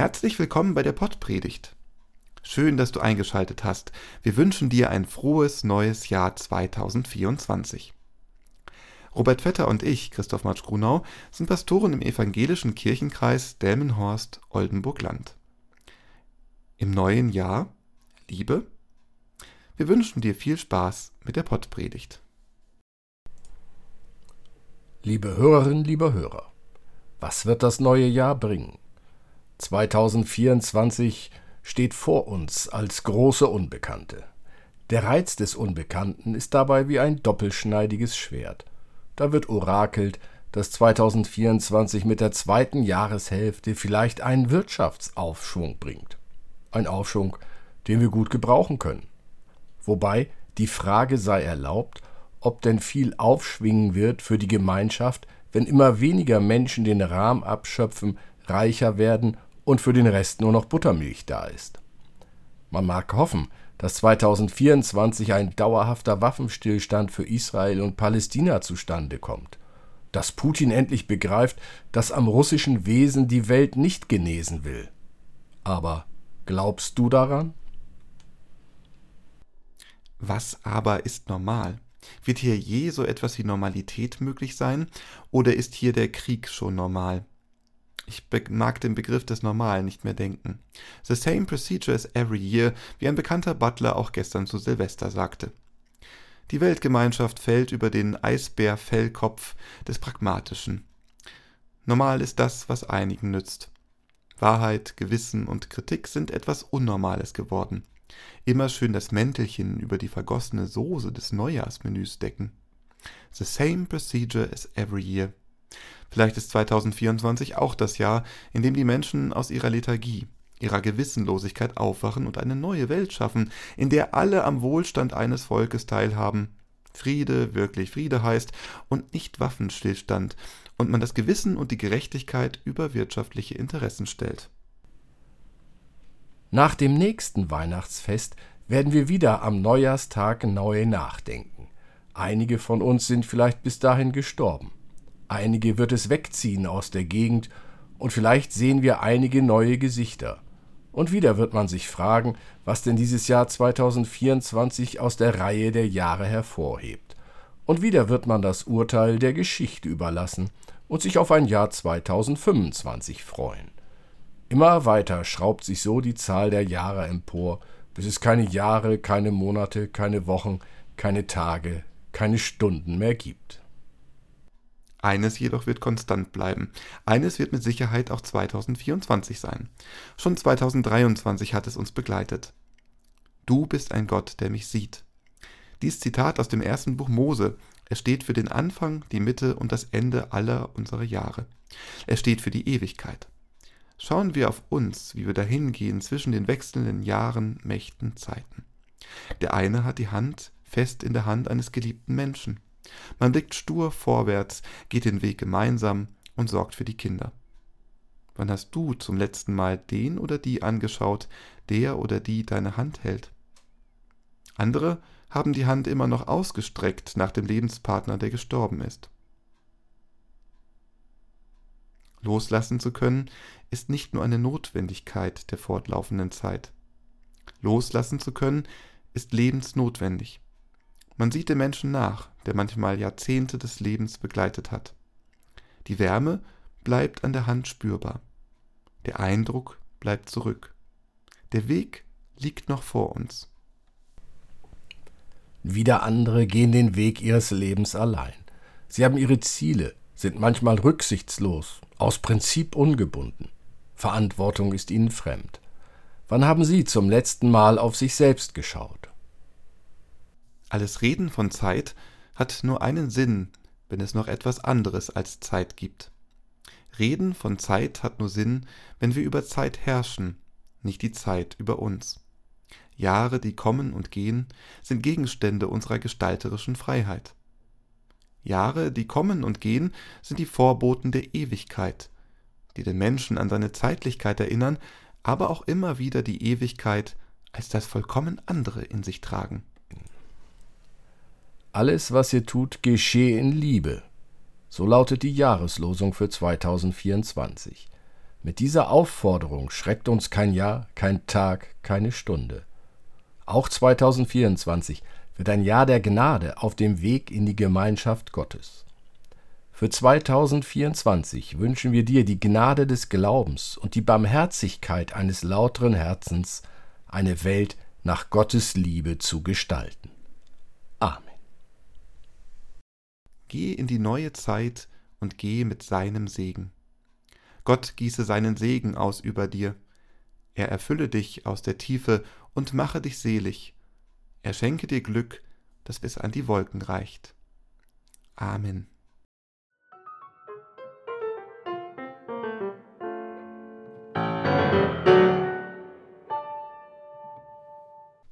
Herzlich willkommen bei der Pottpredigt. Schön, dass du eingeschaltet hast. Wir wünschen dir ein frohes neues Jahr 2024. Robert Vetter und ich, Christoph Matsch-Grunau, sind Pastoren im evangelischen Kirchenkreis Delmenhorst-Oldenburg-Land. Im neuen Jahr, Liebe, wir wünschen dir viel Spaß mit der Pottpredigt. Liebe Hörerinnen, lieber Hörer, was wird das neue Jahr bringen? 2024 steht vor uns als große Unbekannte. Der Reiz des Unbekannten ist dabei wie ein doppelschneidiges Schwert. Da wird orakelt, dass 2024 mit der zweiten Jahreshälfte vielleicht einen Wirtschaftsaufschwung bringt. Ein Aufschwung, den wir gut gebrauchen können. Wobei die Frage sei erlaubt, ob denn viel aufschwingen wird für die Gemeinschaft, wenn immer weniger Menschen den Rahmen abschöpfen, reicher werden und für den Rest nur noch Buttermilch da ist. Man mag hoffen, dass 2024 ein dauerhafter Waffenstillstand für Israel und Palästina zustande kommt, dass Putin endlich begreift, dass am russischen Wesen die Welt nicht genesen will. Aber glaubst du daran? Was aber ist normal? Wird hier je so etwas wie Normalität möglich sein, oder ist hier der Krieg schon normal? Ich mag den Begriff des Normalen nicht mehr denken. The same procedure as every year, wie ein bekannter Butler auch gestern zu Silvester sagte. Die Weltgemeinschaft fällt über den Eisbärfellkopf des Pragmatischen. Normal ist das, was einigen nützt. Wahrheit, Gewissen und Kritik sind etwas Unnormales geworden. Immer schön das Mäntelchen über die vergossene Soße des Neujahrsmenüs decken. The same procedure as every year. Vielleicht ist 2024 auch das Jahr, in dem die Menschen aus ihrer Lethargie, ihrer Gewissenlosigkeit aufwachen und eine neue Welt schaffen, in der alle am Wohlstand eines Volkes teilhaben. Friede wirklich Friede heißt und nicht Waffenstillstand und man das Gewissen und die Gerechtigkeit über wirtschaftliche Interessen stellt. Nach dem nächsten Weihnachtsfest werden wir wieder am Neujahrstag neu nachdenken. Einige von uns sind vielleicht bis dahin gestorben. Einige wird es wegziehen aus der Gegend und vielleicht sehen wir einige neue Gesichter. Und wieder wird man sich fragen, was denn dieses Jahr 2024 aus der Reihe der Jahre hervorhebt. Und wieder wird man das Urteil der Geschichte überlassen und sich auf ein Jahr 2025 freuen. Immer weiter schraubt sich so die Zahl der Jahre empor, bis es keine Jahre, keine Monate, keine Wochen, keine Tage, keine Stunden mehr gibt. Eines jedoch wird konstant bleiben. Eines wird mit Sicherheit auch 2024 sein. Schon 2023 hat es uns begleitet. Du bist ein Gott, der mich sieht. Dies Zitat aus dem ersten Buch Mose. Es steht für den Anfang, die Mitte und das Ende aller unserer Jahre. Es steht für die Ewigkeit. Schauen wir auf uns, wie wir dahingehen zwischen den wechselnden Jahren, Mächten, Zeiten. Der eine hat die Hand fest in der Hand eines geliebten Menschen. Man blickt stur vorwärts, geht den Weg gemeinsam und sorgt für die Kinder. Wann hast du zum letzten Mal den oder die angeschaut, der oder die deine Hand hält? Andere haben die Hand immer noch ausgestreckt nach dem Lebenspartner, der gestorben ist. Loslassen zu können, ist nicht nur eine Notwendigkeit der fortlaufenden Zeit. Loslassen zu können, ist lebensnotwendig. Man sieht dem Menschen nach, der manchmal Jahrzehnte des Lebens begleitet hat. Die Wärme bleibt an der Hand spürbar. Der Eindruck bleibt zurück. Der Weg liegt noch vor uns. Wieder andere gehen den Weg ihres Lebens allein. Sie haben ihre Ziele, sind manchmal rücksichtslos, aus Prinzip ungebunden. Verantwortung ist ihnen fremd. Wann haben Sie zum letzten Mal auf sich selbst geschaut? Alles Reden von Zeit hat nur einen Sinn, wenn es noch etwas anderes als Zeit gibt. Reden von Zeit hat nur Sinn, wenn wir über Zeit herrschen, nicht die Zeit über uns. Jahre, die kommen und gehen, sind Gegenstände unserer gestalterischen Freiheit. Jahre, die kommen und gehen, sind die Vorboten der Ewigkeit, die den Menschen an seine Zeitlichkeit erinnern, aber auch immer wieder die Ewigkeit als das vollkommen andere in sich tragen. Alles, was ihr tut, geschehe in Liebe. So lautet die Jahreslosung für 2024. Mit dieser Aufforderung schreckt uns kein Jahr, kein Tag, keine Stunde. Auch 2024 wird ein Jahr der Gnade auf dem Weg in die Gemeinschaft Gottes. Für 2024 wünschen wir dir die Gnade des Glaubens und die Barmherzigkeit eines lauteren Herzens, eine Welt nach Gottes Liebe zu gestalten. Amen. Geh in die neue Zeit und geh mit seinem Segen. Gott gieße seinen Segen aus über dir. Er erfülle dich aus der Tiefe und mache dich selig. Er schenke dir Glück, das bis an die Wolken reicht. Amen.